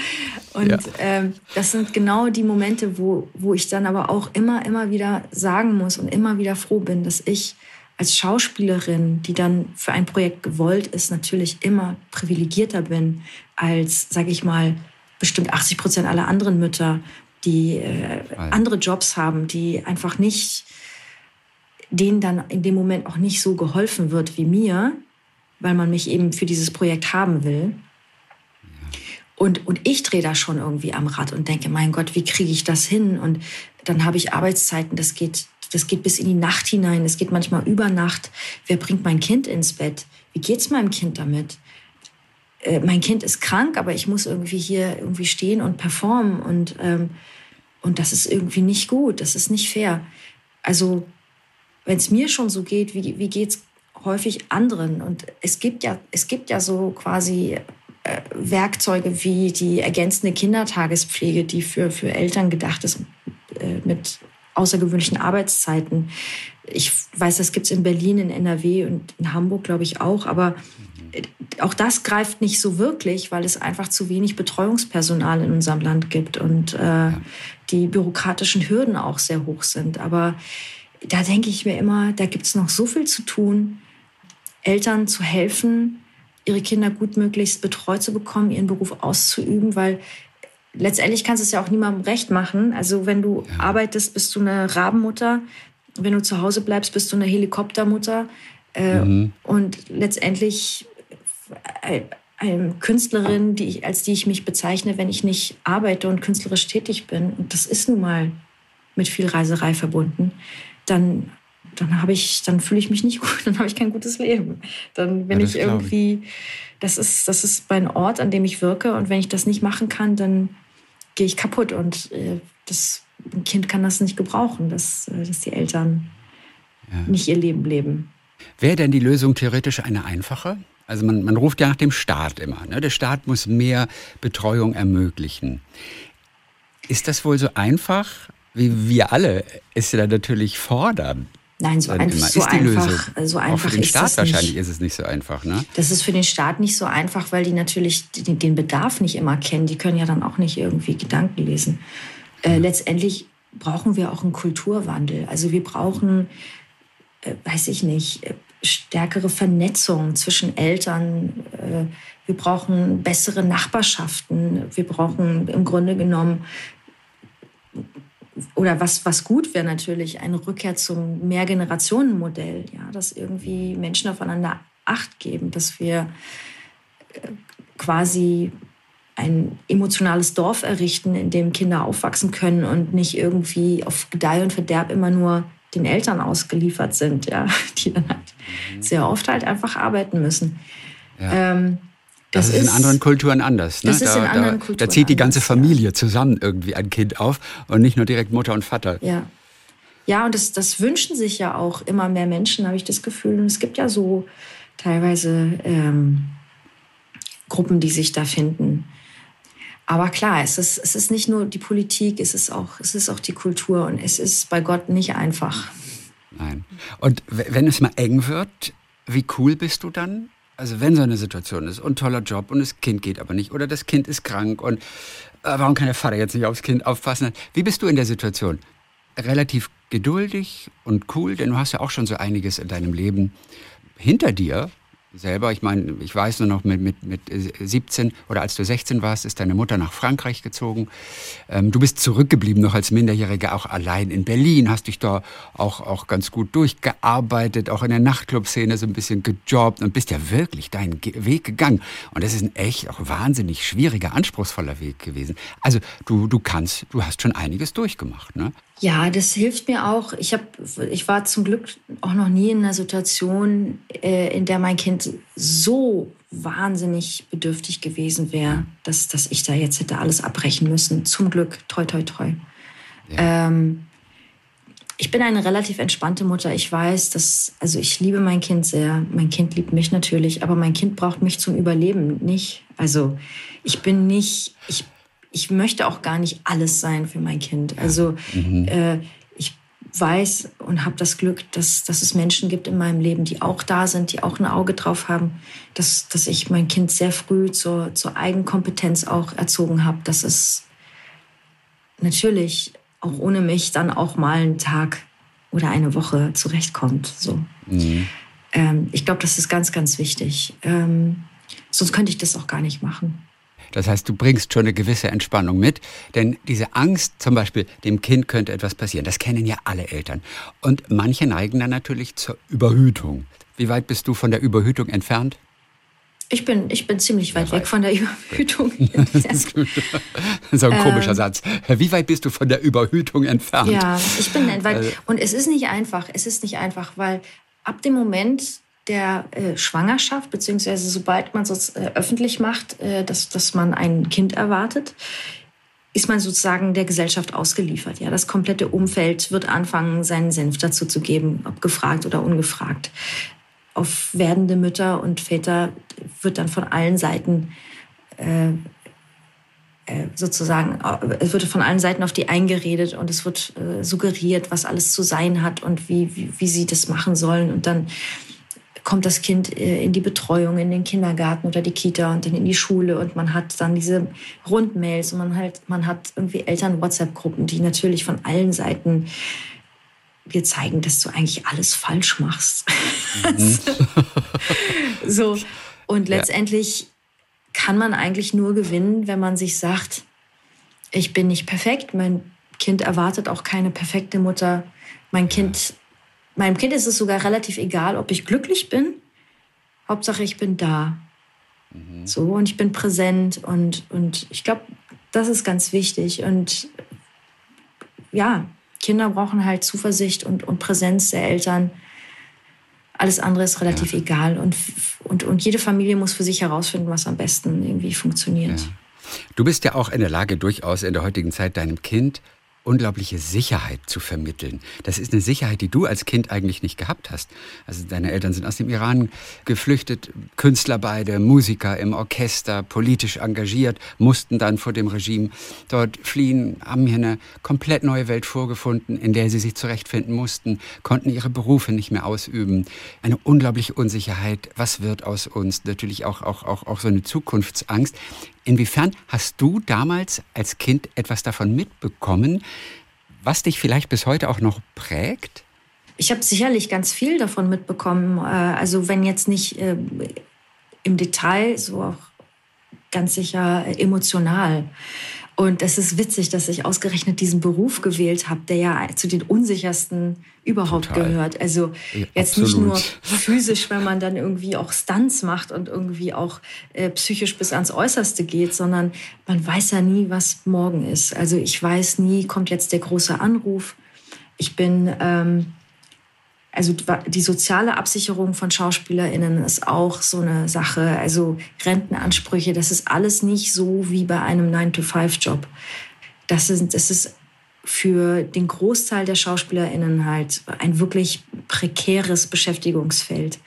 Und ja. ähm, das sind genau die Momente, wo, wo ich dann aber auch immer, immer wieder sagen muss und immer wieder froh bin, dass ich als Schauspielerin, die dann für ein Projekt gewollt ist, natürlich immer privilegierter bin als, sage ich mal, bestimmt 80 Prozent aller anderen Mütter, die äh, andere Jobs haben, die einfach nicht, denen dann in dem Moment auch nicht so geholfen wird wie mir, weil man mich eben für dieses Projekt haben will. Und, und ich drehe da schon irgendwie am Rad und denke, mein Gott, wie kriege ich das hin? Und dann habe ich Arbeitszeiten, das geht das geht bis in die Nacht hinein. Es geht manchmal über Nacht. Wer bringt mein Kind ins Bett? Wie geht's meinem Kind damit? Äh, mein Kind ist krank, aber ich muss irgendwie hier irgendwie stehen und performen und ähm, und das ist irgendwie nicht gut. Das ist nicht fair. Also wenn es mir schon so geht, wie wie geht's häufig anderen? Und es gibt ja es gibt ja so quasi äh, Werkzeuge wie die ergänzende Kindertagespflege, die für, für Eltern gedacht ist, äh, mit außergewöhnlichen Arbeitszeiten. Ich weiß, das gibt es in Berlin, in NRW und in Hamburg, glaube ich, auch. Aber äh, auch das greift nicht so wirklich, weil es einfach zu wenig Betreuungspersonal in unserem Land gibt und äh, die bürokratischen Hürden auch sehr hoch sind. Aber da denke ich mir immer, da gibt es noch so viel zu tun, Eltern zu helfen, ihre Kinder gut möglichst betreut zu bekommen, ihren Beruf auszuüben, weil letztendlich kannst du es ja auch niemandem recht machen. Also wenn du ja. arbeitest, bist du eine Rabenmutter wenn du zu Hause bleibst, bist du eine Helikoptermutter. Äh, mhm. Und letztendlich äh, eine Künstlerin, die ich, als die ich mich bezeichne, wenn ich nicht arbeite und künstlerisch tätig bin, und das ist nun mal mit viel Reiserei verbunden, dann, dann habe ich, dann fühle ich mich nicht gut, dann habe ich kein gutes Leben. Dann bin ja, ich irgendwie, das ist, das ist mein Ort, an dem ich wirke, und wenn ich das nicht machen kann, dann gehe ich kaputt und äh, das ein Kind kann das nicht gebrauchen, dass, äh, dass die Eltern ja. nicht ihr Leben leben. Wäre denn die Lösung theoretisch eine einfache? Also man, man ruft ja nach dem Staat immer. Ne? Der Staat muss mehr Betreuung ermöglichen. Ist das wohl so einfach, wie wir alle es ja natürlich fordern? Nein, so, ein, so ist einfach, Lösung. so einfach. Auch für den Staat wahrscheinlich ist es nicht so einfach, ne? Das ist für den Staat nicht so einfach, weil die natürlich den Bedarf nicht immer kennen. Die können ja dann auch nicht irgendwie Gedanken lesen. Äh, letztendlich brauchen wir auch einen Kulturwandel. Also wir brauchen, äh, weiß ich nicht, äh, stärkere Vernetzung zwischen Eltern. Äh, wir brauchen bessere Nachbarschaften. Wir brauchen im Grunde genommen, oder was, was gut wäre natürlich, eine Rückkehr zum Mehrgenerationenmodell, ja, dass irgendwie Menschen aufeinander Acht geben, dass wir äh, quasi ein emotionales Dorf errichten, in dem Kinder aufwachsen können und nicht irgendwie auf Gedeih und Verderb immer nur den Eltern ausgeliefert sind, ja, die dann halt mhm. sehr oft halt einfach arbeiten müssen. Ja. Ähm, das, das, ist in anderen Kulturen anders. Ne? Das ist da, in anderen Kulturen da zieht die ganze Familie ja. zusammen irgendwie ein Kind auf und nicht nur direkt Mutter und Vater. Ja, ja und das, das wünschen sich ja auch immer mehr Menschen, habe ich das Gefühl. Und es gibt ja so teilweise ähm, Gruppen, die sich da finden. Aber klar, es ist, es ist nicht nur die Politik, es ist, auch, es ist auch die Kultur und es ist bei Gott nicht einfach. Nein. Und wenn es mal eng wird, wie cool bist du dann? Also wenn so eine Situation ist und toller Job und das Kind geht aber nicht oder das Kind ist krank und äh, warum kann der Vater jetzt nicht aufs Kind aufpassen? Wie bist du in der Situation? Relativ geduldig und cool, denn du hast ja auch schon so einiges in deinem Leben hinter dir selber. Ich meine, ich weiß nur noch, mit, mit, mit 17 oder als du 16 warst, ist deine Mutter nach Frankreich gezogen. Ähm, du bist zurückgeblieben noch als Minderjähriger, auch allein in Berlin, hast dich da auch, auch ganz gut durchgearbeitet, auch in der Nachtclub-Szene so ein bisschen gejobbt und bist ja wirklich deinen Weg gegangen. Und das ist ein echt auch wahnsinnig schwieriger, anspruchsvoller Weg gewesen. Also du, du kannst, du hast schon einiges durchgemacht, ne? Ja, das hilft mir auch. Ich, hab, ich war zum Glück auch noch nie in einer Situation, äh, in der mein Kind so wahnsinnig bedürftig gewesen wäre, dass, dass ich da jetzt hätte alles abbrechen müssen. Zum Glück, toi, toi, toi. Ja. Ähm, ich bin eine relativ entspannte Mutter. Ich weiß, dass, also ich liebe mein Kind sehr. Mein Kind liebt mich natürlich, aber mein Kind braucht mich zum Überleben nicht. Also ich bin nicht, ich ich möchte auch gar nicht alles sein für mein Kind. Also mhm. äh, ich weiß und habe das Glück, dass, dass es Menschen gibt in meinem Leben, die auch da sind, die auch ein Auge drauf haben, dass, dass ich mein Kind sehr früh zur, zur Eigenkompetenz auch erzogen habe, dass es natürlich auch ohne mich dann auch mal einen Tag oder eine Woche zurechtkommt. So. Mhm. Ähm, ich glaube, das ist ganz, ganz wichtig. Ähm, sonst könnte ich das auch gar nicht machen. Das heißt, du bringst schon eine gewisse Entspannung mit, denn diese Angst, zum Beispiel, dem Kind könnte etwas passieren, das kennen ja alle Eltern. Und manche neigen dann natürlich zur Überhütung. Wie weit bist du von der Überhütung entfernt? Ich bin, ich bin ziemlich weit, weit. weg von der Überhütung. das ist ein komischer ähm, Satz. Wie weit bist du von der Überhütung entfernt? Ja, ich bin weit. Also Und es ist nicht einfach. Es ist nicht einfach, weil ab dem Moment, der äh, Schwangerschaft, beziehungsweise sobald man es äh, öffentlich macht, äh, dass, dass man ein Kind erwartet, ist man sozusagen der Gesellschaft ausgeliefert. Ja, das komplette Umfeld wird anfangen, seinen Senf dazu zu geben, ob gefragt oder ungefragt. Auf werdende Mütter und Väter wird dann von allen Seiten äh, äh sozusagen, äh, es wird von allen Seiten auf die eingeredet und es wird äh, suggeriert, was alles zu sein hat und wie, wie, wie sie das machen sollen. Und dann kommt das Kind äh, in die Betreuung, in den Kindergarten oder die Kita und dann in die Schule und man hat dann diese Rundmails und man halt, man hat irgendwie Eltern-WhatsApp-Gruppen, die natürlich von allen Seiten dir zeigen, dass du eigentlich alles falsch machst. Mhm. so. Und letztendlich ja. kann man eigentlich nur gewinnen, wenn man sich sagt, ich bin nicht perfekt, mein Kind erwartet auch keine perfekte Mutter, mein Kind meinem Kind ist es sogar relativ egal, ob ich glücklich bin. Hauptsache, ich bin da. Mhm. So, und ich bin präsent. Und, und ich glaube, das ist ganz wichtig. Und ja, Kinder brauchen halt Zuversicht und, und Präsenz der Eltern. Alles andere ist relativ ja. egal. Und, und, und jede Familie muss für sich herausfinden, was am besten irgendwie funktioniert. Ja. Du bist ja auch in der Lage, durchaus in der heutigen Zeit deinem Kind unglaubliche Sicherheit zu vermitteln. Das ist eine Sicherheit, die du als Kind eigentlich nicht gehabt hast. Also deine Eltern sind aus dem Iran geflüchtet, Künstler beide, Musiker im Orchester, politisch engagiert, mussten dann vor dem Regime dort fliehen, haben hier eine komplett neue Welt vorgefunden, in der sie sich zurechtfinden mussten, konnten ihre Berufe nicht mehr ausüben. Eine unglaubliche Unsicherheit, was wird aus uns? Natürlich auch, auch, auch, auch so eine Zukunftsangst. Inwiefern hast du damals als Kind etwas davon mitbekommen, was dich vielleicht bis heute auch noch prägt? Ich habe sicherlich ganz viel davon mitbekommen. Äh, also wenn jetzt nicht äh, im Detail, so auch ganz sicher emotional. Und es ist witzig, dass ich ausgerechnet diesen Beruf gewählt habe, der ja zu den unsichersten überhaupt Total. gehört. Also ja, jetzt absolut. nicht nur physisch, wenn man dann irgendwie auch Stunts macht und irgendwie auch äh, psychisch bis ans Äußerste geht, sondern man weiß ja nie, was morgen ist. Also ich weiß nie, kommt jetzt der große Anruf. Ich bin ähm, also die soziale Absicherung von SchauspielerInnen ist auch so eine Sache. Also Rentenansprüche, das ist alles nicht so wie bei einem 9-to-5-Job. Das ist, das ist für den Großteil der SchauspielerInnen halt ein wirklich prekäres Beschäftigungsfeld.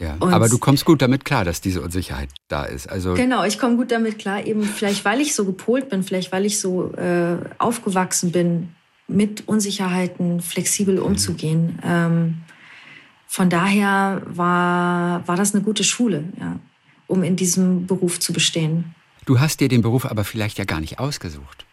Ja, aber du kommst gut damit klar, dass diese Unsicherheit da ist. Also genau, ich komme gut damit klar, eben vielleicht weil ich so gepolt bin, vielleicht weil ich so äh, aufgewachsen bin, mit Unsicherheiten flexibel mhm. umzugehen. Ähm, von daher war, war das eine gute Schule, ja, um in diesem Beruf zu bestehen. Du hast dir den Beruf aber vielleicht ja gar nicht ausgesucht.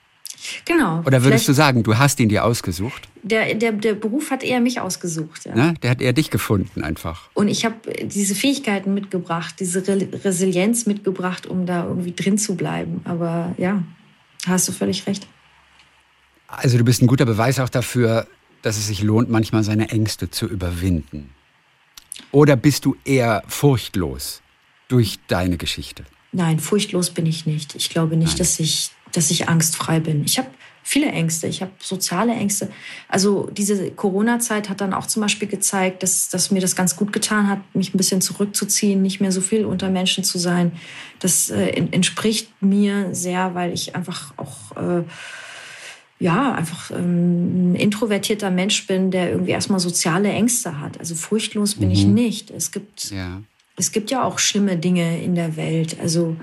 Genau. Oder würdest du sagen, du hast ihn dir ausgesucht? Der, der, der Beruf hat eher mich ausgesucht. Ja. Na, der hat eher dich gefunden einfach. Und ich habe diese Fähigkeiten mitgebracht, diese Re Resilienz mitgebracht, um da irgendwie drin zu bleiben. Aber ja, hast du völlig recht. Also du bist ein guter Beweis auch dafür, dass es sich lohnt, manchmal seine Ängste zu überwinden. Oder bist du eher furchtlos durch deine Geschichte? Nein, furchtlos bin ich nicht. Ich glaube nicht, dass ich, dass ich angstfrei bin. Ich habe viele Ängste. Ich habe soziale Ängste. Also diese Corona-Zeit hat dann auch zum Beispiel gezeigt, dass, dass mir das ganz gut getan hat, mich ein bisschen zurückzuziehen, nicht mehr so viel unter Menschen zu sein. Das äh, entspricht mir sehr, weil ich einfach auch äh, ja, einfach ähm, ein introvertierter Mensch bin, der irgendwie erstmal soziale Ängste hat. Also furchtlos bin mhm. ich nicht. Es gibt, ja. es gibt ja auch schlimme Dinge in der Welt. Also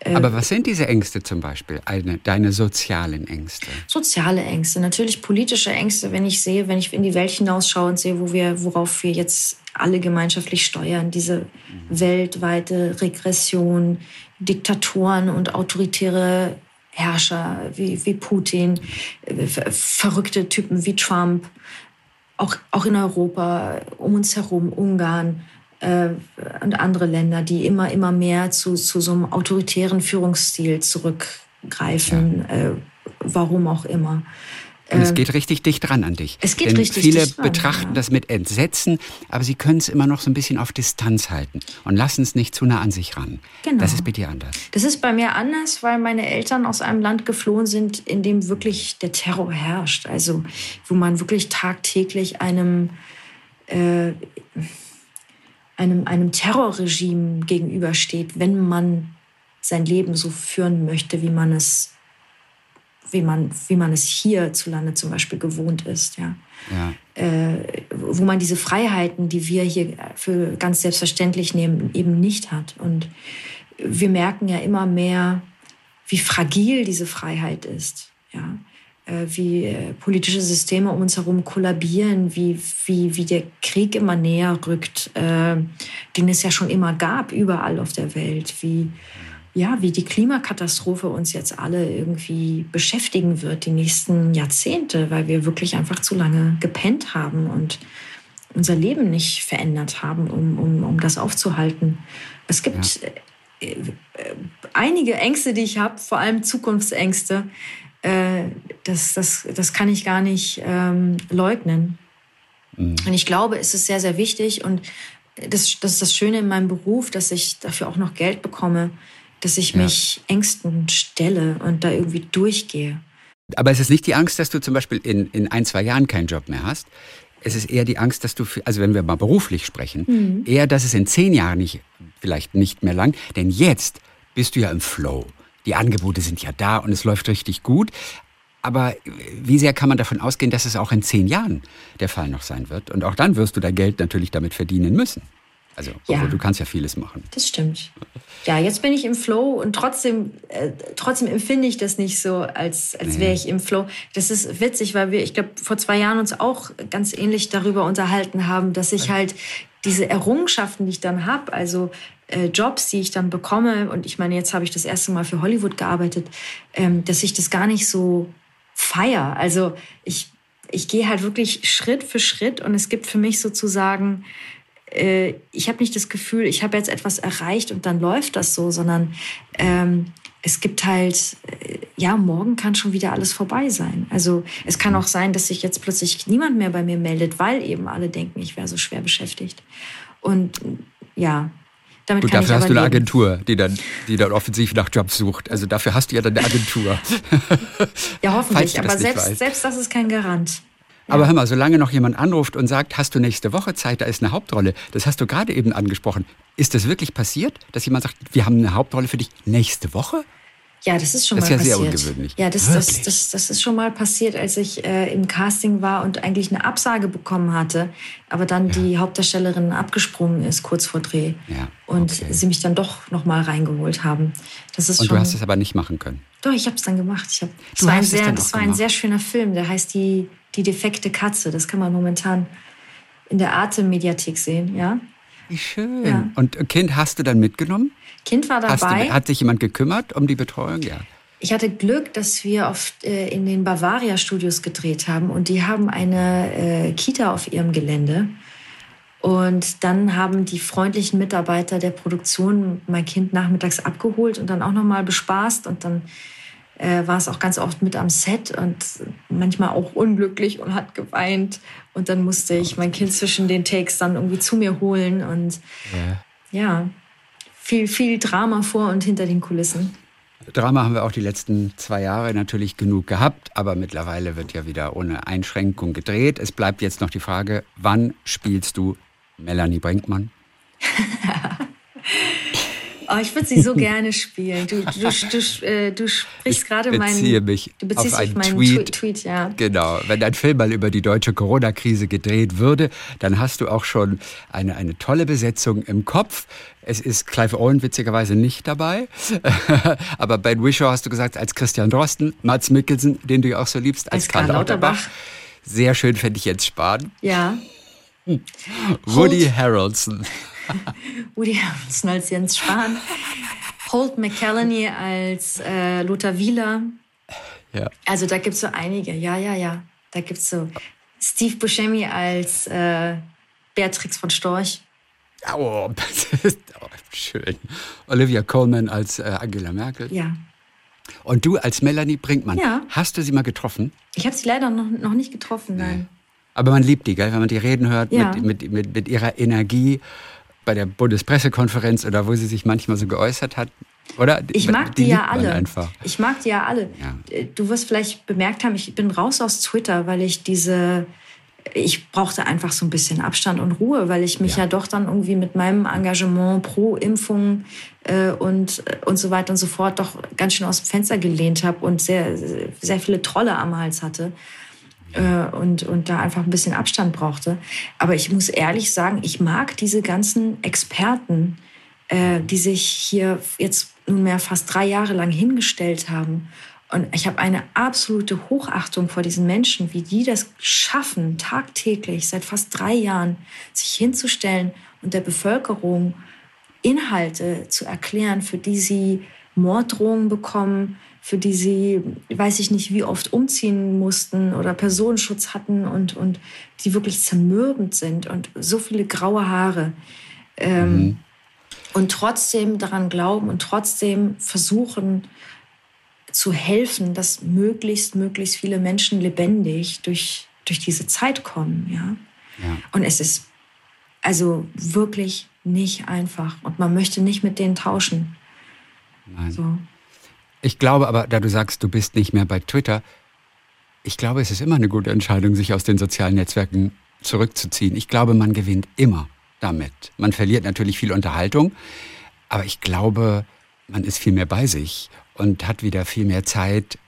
äh, aber was sind diese Ängste zum Beispiel, eine, deine sozialen Ängste? Soziale Ängste, natürlich politische Ängste, wenn ich sehe, wenn ich in die Welt hinausschaue und sehe, wo wir, worauf wir jetzt alle gemeinschaftlich steuern, diese mhm. weltweite Regression, Diktatoren und autoritäre Herrscher wie, wie Putin, verrückte Typen wie Trump, auch, auch in Europa, um uns herum, Ungarn äh, und andere Länder, die immer, immer mehr zu, zu so einem autoritären Führungsstil zurückgreifen, ja. äh, warum auch immer. Und es ähm, geht richtig dicht dran an dich. Es geht Denn richtig viele dicht dran, betrachten ja. das mit Entsetzen, aber sie können es immer noch so ein bisschen auf Distanz halten und lassen es nicht zu nah an sich ran. Genau. Das ist bei dir anders. Das ist bei mir anders, weil meine Eltern aus einem Land geflohen sind, in dem wirklich der Terror herrscht. Also wo man wirklich tagtäglich einem, äh, einem, einem Terrorregime gegenübersteht, wenn man sein Leben so führen möchte, wie man es wie man, wie man es hierzulande zum Beispiel gewohnt ist. Ja. ja. Äh, wo man diese Freiheiten, die wir hier für ganz selbstverständlich nehmen, eben nicht hat. Und wir merken ja immer mehr, wie fragil diese Freiheit ist. Ja. Äh, wie äh, politische Systeme um uns herum kollabieren, wie, wie, wie der Krieg immer näher rückt, äh, den es ja schon immer gab, überall auf der Welt, wie ja, wie die Klimakatastrophe uns jetzt alle irgendwie beschäftigen wird, die nächsten Jahrzehnte, weil wir wirklich einfach zu lange gepennt haben und unser Leben nicht verändert haben, um, um, um das aufzuhalten. Es gibt ja. äh, äh, einige Ängste, die ich habe, vor allem Zukunftsängste. Äh, das, das, das kann ich gar nicht ähm, leugnen. Mhm. Und ich glaube, es ist sehr, sehr wichtig und das, das ist das Schöne in meinem Beruf, dass ich dafür auch noch Geld bekomme, dass ich ja. mich Ängsten stelle und da irgendwie durchgehe. Aber es ist nicht die Angst, dass du zum Beispiel in, in ein, zwei Jahren keinen Job mehr hast. Es ist eher die Angst, dass du, also wenn wir mal beruflich sprechen, mhm. eher, dass es in zehn Jahren nicht, vielleicht nicht mehr lang, denn jetzt bist du ja im Flow. Die Angebote sind ja da und es läuft richtig gut. Aber wie sehr kann man davon ausgehen, dass es auch in zehn Jahren der Fall noch sein wird? Und auch dann wirst du dein Geld natürlich damit verdienen müssen. Also, ja, du kannst ja vieles machen. Das stimmt. Ja, jetzt bin ich im Flow und trotzdem, äh, trotzdem empfinde ich das nicht so, als, als wäre ich im Flow. Das ist witzig, weil wir, ich glaube, vor zwei Jahren uns auch ganz ähnlich darüber unterhalten haben, dass ich halt diese Errungenschaften, die ich dann habe, also äh, Jobs, die ich dann bekomme, und ich meine, jetzt habe ich das erste Mal für Hollywood gearbeitet, ähm, dass ich das gar nicht so feier. Also ich, ich gehe halt wirklich Schritt für Schritt und es gibt für mich sozusagen äh, ich habe nicht das Gefühl, ich habe jetzt etwas erreicht und dann läuft das so, sondern ähm, es gibt halt, äh, ja, morgen kann schon wieder alles vorbei sein. Also es kann auch sein, dass sich jetzt plötzlich niemand mehr bei mir meldet, weil eben alle denken, ich wäre so schwer beschäftigt. Und ja, damit Gut, kann dafür ich hast du eine Agentur, die dann, die dann offensiv nach Jobs sucht. Also dafür hast du ja dann eine Agentur. ja, hoffentlich. Aber selbst, selbst das ist kein Garant. Aber hör mal, solange noch jemand anruft und sagt, hast du nächste Woche Zeit, da ist eine Hauptrolle, das hast du gerade eben angesprochen. Ist das wirklich passiert, dass jemand sagt, wir haben eine Hauptrolle für dich nächste Woche? Ja, das ist schon das mal ist ja passiert. sehr ungewöhnlich. Ja, das, das, das, das ist schon mal passiert, als ich äh, im Casting war und eigentlich eine Absage bekommen hatte, aber dann ja. die Hauptdarstellerin abgesprungen ist kurz vor Dreh ja, und sie mich dann doch noch mal reingeholt haben. Das ist und schon, du hast es aber nicht machen können. Doch, ich habe es dann gemacht. Ich hab, das war, ein sehr, das war ein sehr schöner Film. Der heißt die die defekte Katze. Das kann man momentan in der Arte-Mediathek sehen, ja. Wie schön. Ja. Und Kind hast du dann mitgenommen? Kind war dabei. Du, hat sich jemand gekümmert um die Betreuung? Ja. Ich hatte Glück, dass wir oft äh, in den Bavaria Studios gedreht haben und die haben eine äh, Kita auf ihrem Gelände. Und dann haben die freundlichen Mitarbeiter der Produktion mein Kind nachmittags abgeholt und dann auch nochmal bespaßt und dann äh, war es auch ganz oft mit am Set und manchmal auch unglücklich und hat geweint. Und dann musste ich mein Kind zwischen den Takes dann irgendwie zu mir holen und ja, ja viel, viel Drama vor und hinter den Kulissen. Drama haben wir auch die letzten zwei Jahre natürlich genug gehabt, aber mittlerweile wird ja wieder ohne Einschränkung gedreht. Es bleibt jetzt noch die Frage, wann spielst du Melanie Brinkmann? Oh, ich würde sie so gerne spielen. Du, du, du, äh, du sprichst gerade meinen. mich du beziehst auf einen meinen Tweet. Tweet, ja. Genau. Wenn ein Film mal über die deutsche Corona-Krise gedreht würde, dann hast du auch schon eine, eine tolle Besetzung im Kopf. Es ist Clive Owen witzigerweise nicht dabei. Aber Ben Wishaw hast du gesagt, als Christian Drosten, Mats Mikkelsen, den du ja auch so liebst, als, als Karl Lauterbach. Lauterbach. Sehr schön fände ich jetzt Spahn. Ja. Woody Harrelson. Woody Harrelson als Jens Spahn, Holt McCallany als äh, Lothar Wieler. Ja. Also da gibt es so einige, ja, ja, ja. Da gibt es so Steve Buscemi als äh, Beatrix von Storch. Oh, das ist oh, schön. Olivia Colman als äh, Angela Merkel. Ja. Und du als Melanie Brinkmann. Ja. Hast du sie mal getroffen? Ich habe sie leider noch, noch nicht getroffen, nein. Nee. Aber man liebt die, gell? wenn man die reden hört ja. mit, mit, mit, mit ihrer Energie bei der Bundespressekonferenz oder wo sie sich manchmal so geäußert hat. Oder? Ich mag die, die ja alle. Einfach. Ich mag die ja alle. Ja. Du wirst vielleicht bemerkt haben, ich bin raus aus Twitter, weil ich diese, ich brauchte einfach so ein bisschen Abstand und Ruhe, weil ich mich ja, ja doch dann irgendwie mit meinem Engagement pro Impfung äh, und, äh, und so weiter und so fort doch ganz schön aus dem Fenster gelehnt habe und sehr, sehr viele Trolle am Hals hatte äh, und, und da einfach ein bisschen Abstand brauchte. Aber ich muss ehrlich sagen, ich mag diese ganzen Experten, äh, die sich hier jetzt nunmehr fast drei Jahre lang hingestellt haben. Und ich habe eine absolute Hochachtung vor diesen Menschen, wie die das schaffen, tagtäglich seit fast drei Jahren sich hinzustellen und der Bevölkerung Inhalte zu erklären, für die sie Morddrohungen bekommen, für die sie, weiß ich nicht, wie oft umziehen mussten oder Personenschutz hatten und, und die wirklich zermürbend sind und so viele graue Haare. Ähm, mhm. Und trotzdem daran glauben und trotzdem versuchen zu helfen, dass möglichst, möglichst viele Menschen lebendig durch, durch diese Zeit kommen. Ja? Ja. Und es ist also wirklich nicht einfach. Und man möchte nicht mit denen tauschen. Nein. So. Ich glaube aber, da du sagst, du bist nicht mehr bei Twitter, ich glaube, es ist immer eine gute Entscheidung, sich aus den sozialen Netzwerken zurückzuziehen. Ich glaube, man gewinnt immer damit. Man verliert natürlich viel Unterhaltung, aber ich glaube, man ist viel mehr bei sich und hat wieder viel mehr Zeit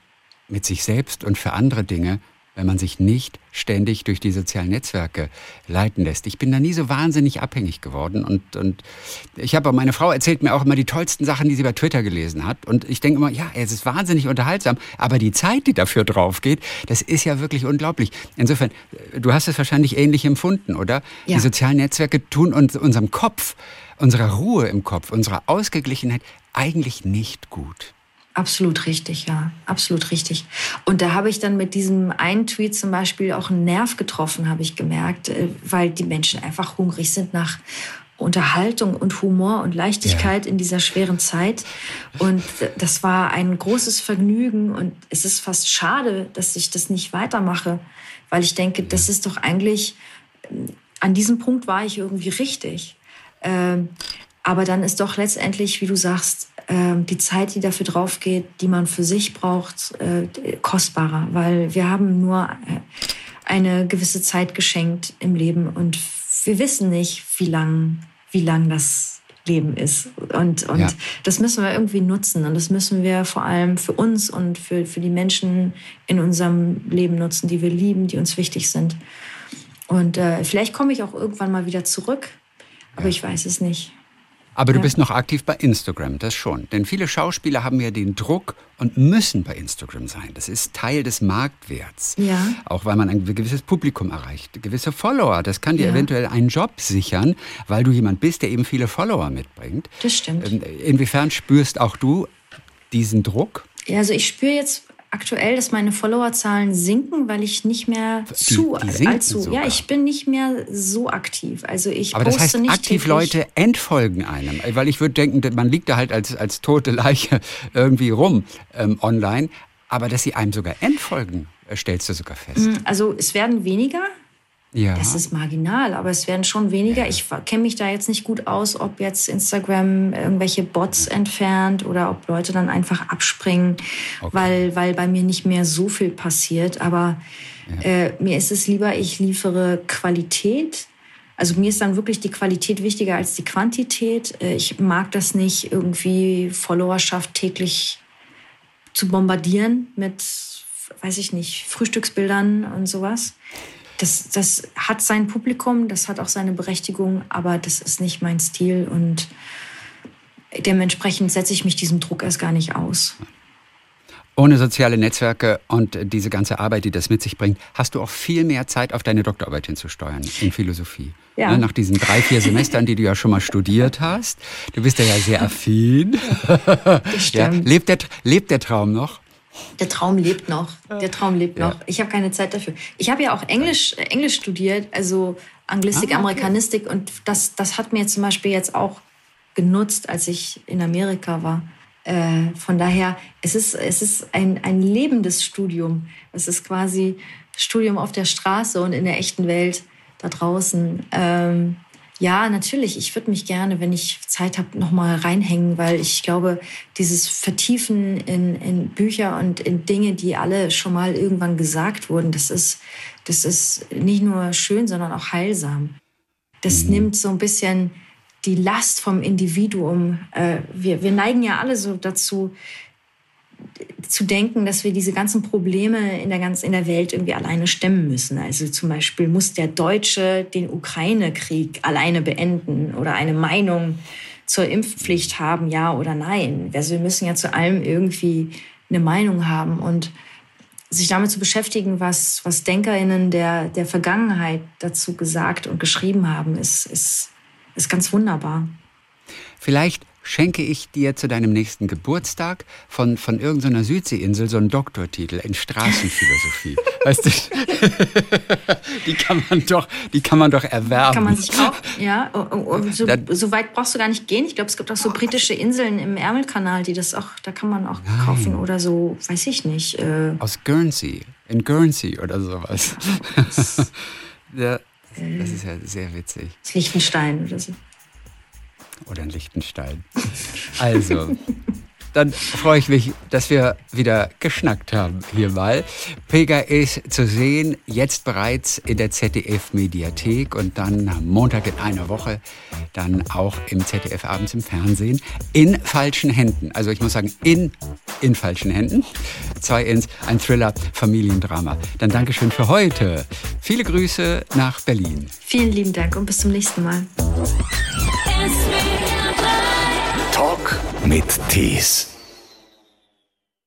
mit sich selbst und für andere Dinge wenn man sich nicht ständig durch die sozialen Netzwerke leiten lässt. Ich bin da nie so wahnsinnig abhängig geworden und, und ich habe, meine Frau erzählt mir auch immer die tollsten Sachen, die sie bei Twitter gelesen hat und ich denke immer, ja, es ist wahnsinnig unterhaltsam, aber die Zeit, die dafür drauf geht, das ist ja wirklich unglaublich. Insofern, du hast es wahrscheinlich ähnlich empfunden, oder? Ja. Die sozialen Netzwerke tun uns, unserem Kopf, unserer Ruhe im Kopf, unserer Ausgeglichenheit eigentlich nicht gut. Absolut richtig, ja, absolut richtig. Und da habe ich dann mit diesem einen Tweet zum Beispiel auch einen Nerv getroffen, habe ich gemerkt, äh, weil die Menschen einfach hungrig sind nach Unterhaltung und Humor und Leichtigkeit ja. in dieser schweren Zeit. Und das war ein großes Vergnügen und es ist fast schade, dass ich das nicht weitermache, weil ich denke, das ist doch eigentlich, an diesem Punkt war ich irgendwie richtig. Ähm, aber dann ist doch letztendlich, wie du sagst, die Zeit, die dafür drauf geht, die man für sich braucht, äh, kostbarer, weil wir haben nur äh, eine gewisse Zeit geschenkt im Leben und wir wissen nicht, wie lang, wie lang das Leben ist. Und, und ja. das müssen wir irgendwie nutzen. Und das müssen wir vor allem für uns und für, für die Menschen in unserem Leben nutzen, die wir lieben, die uns wichtig sind. Und äh, vielleicht komme ich auch irgendwann mal wieder zurück, aber ja. ich weiß es nicht. Aber du bist noch aktiv bei Instagram, das schon. Denn viele Schauspieler haben ja den Druck und müssen bei Instagram sein. Das ist Teil des Marktwerts. Ja. Auch weil man ein gewisses Publikum erreicht, gewisse Follower. Das kann dir ja. eventuell einen Job sichern, weil du jemand bist, der eben viele Follower mitbringt. Das stimmt. Ähm, inwiefern spürst auch du diesen Druck? Ja, also ich spüre jetzt aktuell, dass meine Followerzahlen sinken, weil ich nicht mehr die, zu die allzu. Sogar. Ja, ich bin nicht mehr so aktiv. Also ich Aber das heißt, aktiv täglich. Leute entfolgen einem, weil ich würde denken, man liegt da halt als als tote Leiche irgendwie rum ähm, online. Aber dass sie einem sogar entfolgen, äh, stellst du sogar fest. Mm, also es werden weniger, ja. Das ist marginal, aber es werden schon weniger. Ja. Ich kenne mich da jetzt nicht gut aus, ob jetzt Instagram irgendwelche Bots entfernt oder ob Leute dann einfach abspringen, okay. weil, weil bei mir nicht mehr so viel passiert. Aber ja. äh, mir ist es lieber, ich liefere Qualität. Also mir ist dann wirklich die Qualität wichtiger als die Quantität. Äh, ich mag das nicht, irgendwie Followerschaft täglich zu bombardieren mit, weiß ich nicht, Frühstücksbildern und sowas das, das hat sein Publikum, das hat auch seine Berechtigung, aber das ist nicht mein Stil und dementsprechend setze ich mich diesem Druck erst gar nicht aus. Ohne soziale Netzwerke und diese ganze Arbeit, die das mit sich bringt, hast du auch viel mehr Zeit auf deine Doktorarbeit hinzusteuern in Philosophie. Ja. Ne, nach diesen drei, vier Semestern, die du ja schon mal studiert hast. Du bist ja sehr affin. Ja, lebt, der, lebt der Traum noch? Der Traum lebt noch. Der Traum lebt ja. noch. Ich habe keine Zeit dafür. Ich habe ja auch Englisch, Englisch studiert, also Anglistik, ah, okay. Amerikanistik. Und das, das hat mir zum Beispiel jetzt auch genutzt, als ich in Amerika war. Äh, von daher, es ist, es ist ein, ein lebendes Studium. Es ist quasi Studium auf der Straße und in der echten Welt da draußen. Ähm, ja, natürlich. Ich würde mich gerne, wenn ich Zeit habe, noch mal reinhängen, weil ich glaube, dieses Vertiefen in, in Bücher und in Dinge, die alle schon mal irgendwann gesagt wurden, das ist, das ist nicht nur schön, sondern auch heilsam. Das mhm. nimmt so ein bisschen die Last vom Individuum. Äh, wir, wir neigen ja alle so dazu, zu denken, dass wir diese ganzen Probleme in der, ganz, in der Welt irgendwie alleine stemmen müssen. Also zum Beispiel muss der Deutsche den Ukraine-Krieg alleine beenden oder eine Meinung zur Impfpflicht haben, ja oder nein. Also wir müssen ja zu allem irgendwie eine Meinung haben und sich damit zu beschäftigen, was, was DenkerInnen der, der Vergangenheit dazu gesagt und geschrieben haben, ist, ist, ist ganz wunderbar. Vielleicht schenke ich dir zu deinem nächsten Geburtstag von, von irgendeiner Südseeinsel so einen Doktortitel in Straßenphilosophie. weißt du, die kann man doch, die kann man doch erwerben. Kann man sich auch, ja. Oh, oh, oh, so, so, weit brauchst du gar nicht gehen. Ich glaube, es gibt auch so britische Inseln im Ärmelkanal, die das auch, da kann man auch Nein. kaufen oder so, weiß ich nicht. Äh Aus Guernsey, in Guernsey oder sowas. ja, Das ist ja sehr witzig. Das Liechtenstein oder so. Oder ein Liechtenstein. Also, dann freue ich mich, dass wir wieder geschnackt haben hier mal. Pega ist zu sehen, jetzt bereits in der ZDF-Mediathek und dann Montag in einer Woche dann auch im ZDF abends im Fernsehen in falschen Händen. Also ich muss sagen, in, in falschen Händen. Zwei ins, ein Thriller, Familiendrama. Dann Dankeschön für heute. Viele Grüße nach Berlin. Vielen lieben Dank und bis zum nächsten Mal. Mit Tees.